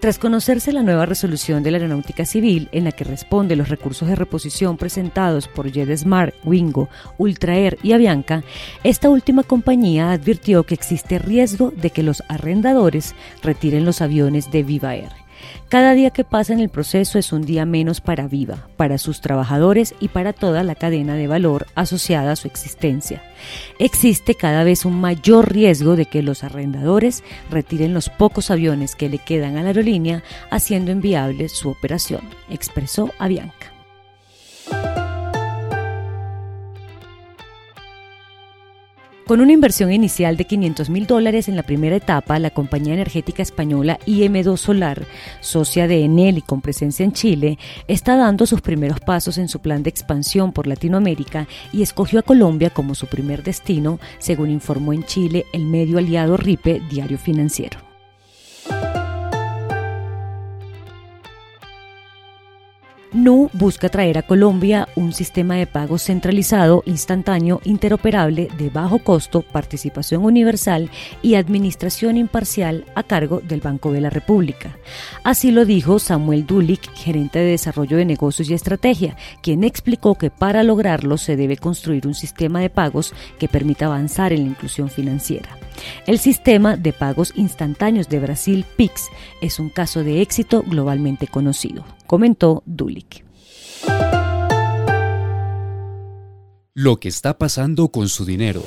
Tras conocerse la nueva resolución de la Aeronáutica Civil en la que responde los recursos de reposición presentados por JetSmart, Wingo, Ultraer y Avianca, esta última compañía advirtió que existe riesgo de que los arrendadores retiren los aviones de Viva Air. Cada día que pasa en el proceso es un día menos para Viva, para sus trabajadores y para toda la cadena de valor asociada a su existencia. Existe cada vez un mayor riesgo de que los arrendadores retiren los pocos aviones que le quedan a la aerolínea, haciendo inviable su operación, expresó Avianca. Con una inversión inicial de 500 mil dólares en la primera etapa, la compañía energética española IM2 Solar, socia de Enel y con presencia en Chile, está dando sus primeros pasos en su plan de expansión por Latinoamérica y escogió a Colombia como su primer destino, según informó en Chile el medio aliado RIPE Diario Financiero. NU busca traer a Colombia un sistema de pagos centralizado, instantáneo, interoperable, de bajo costo, participación universal y administración imparcial a cargo del Banco de la República. Así lo dijo Samuel Dulik, gerente de desarrollo de negocios y estrategia, quien explicó que para lograrlo se debe construir un sistema de pagos que permita avanzar en la inclusión financiera. El sistema de pagos instantáneos de Brasil, PIX, es un caso de éxito globalmente conocido, comentó Dulik. Lo que está pasando con su dinero.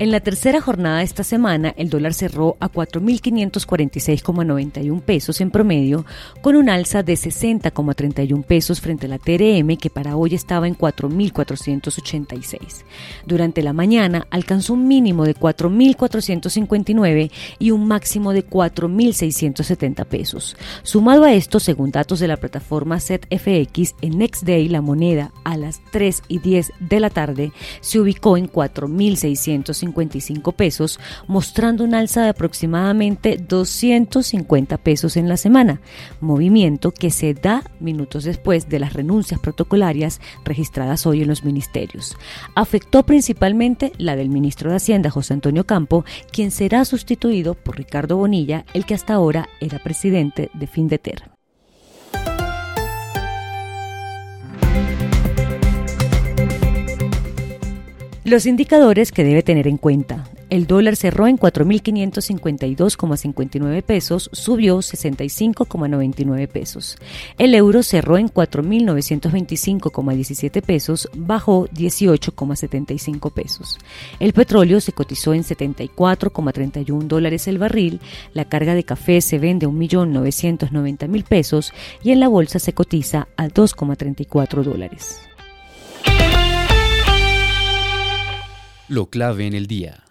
En la tercera jornada de esta semana, el dólar cerró a 4.546,91 pesos en promedio, con un alza de 60,31 pesos frente a la TRM, que para hoy estaba en 4.486. Durante la mañana alcanzó un mínimo de 4.459 y un máximo de 4.670 pesos. Sumado a esto, según datos de la plataforma ZFX, en Next Day la moneda a las 3 y 10 de la tarde se ubicó en 4.650 pesos, mostrando un alza de aproximadamente 250 pesos en la semana, movimiento que se da minutos después de las renuncias protocolarias registradas hoy en los ministerios. Afectó principalmente la del ministro de Hacienda, José Antonio Campo, quien será sustituido por Ricardo Bonilla, el que hasta ahora era presidente de Findeter. Los indicadores que debe tener en cuenta. El dólar cerró en 4.552,59 pesos, subió 65,99 pesos. El euro cerró en 4.925,17 pesos, bajó 18,75 pesos. El petróleo se cotizó en 74,31 dólares el barril, la carga de café se vende a 1.990.000 pesos y en la bolsa se cotiza a 2,34 dólares. Lo clave en el día.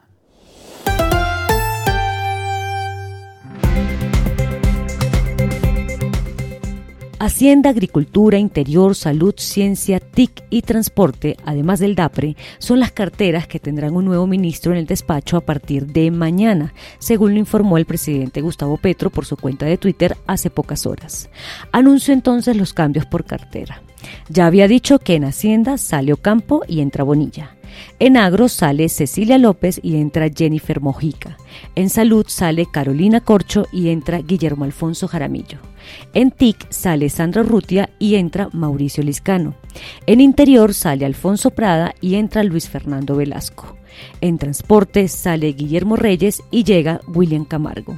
Hacienda, Agricultura, Interior, Salud, Ciencia, TIC y Transporte, además del DAPRE, son las carteras que tendrán un nuevo ministro en el despacho a partir de mañana, según lo informó el presidente Gustavo Petro por su cuenta de Twitter hace pocas horas. Anunció entonces los cambios por cartera. Ya había dicho que en Hacienda sale Ocampo y entra Bonilla. En Agro sale Cecilia López y entra Jennifer Mojica. En Salud sale Carolina Corcho y entra Guillermo Alfonso Jaramillo. En TIC sale Sandra Rutia y entra Mauricio Liscano. En Interior sale Alfonso Prada y entra Luis Fernando Velasco. En Transporte sale Guillermo Reyes y llega William Camargo.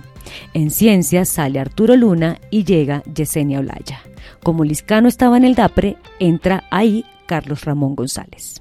En Ciencias sale Arturo Luna y llega Yesenia Olaya. Como Liscano estaba en el DAPRE, entra ahí Carlos Ramón González.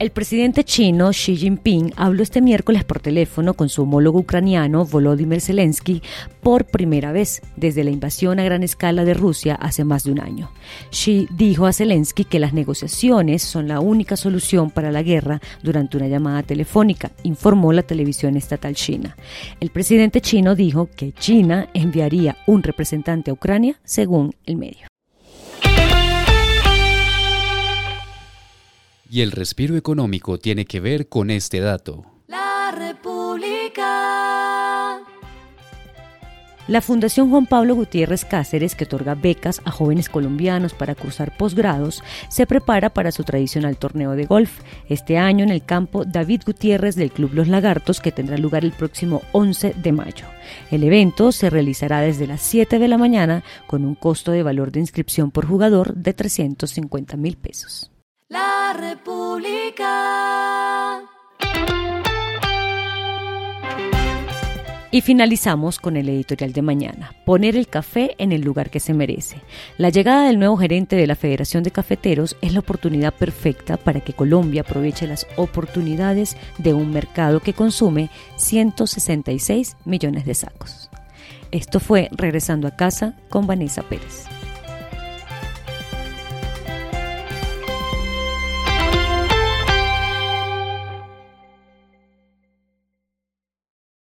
El presidente chino Xi Jinping habló este miércoles por teléfono con su homólogo ucraniano Volodymyr Zelensky por primera vez desde la invasión a gran escala de Rusia hace más de un año. Xi dijo a Zelensky que las negociaciones son la única solución para la guerra durante una llamada telefónica, informó la televisión estatal china. El presidente chino dijo que China enviaría un representante a Ucrania, según el medio. Y el respiro económico tiene que ver con este dato. La República. La Fundación Juan Pablo Gutiérrez Cáceres, que otorga becas a jóvenes colombianos para cursar posgrados, se prepara para su tradicional torneo de golf, este año en el campo David Gutiérrez del Club Los Lagartos, que tendrá lugar el próximo 11 de mayo. El evento se realizará desde las 7 de la mañana con un costo de valor de inscripción por jugador de 350 mil pesos República. Y finalizamos con el editorial de mañana, poner el café en el lugar que se merece. La llegada del nuevo gerente de la Federación de Cafeteros es la oportunidad perfecta para que Colombia aproveche las oportunidades de un mercado que consume 166 millones de sacos. Esto fue Regresando a casa con Vanessa Pérez.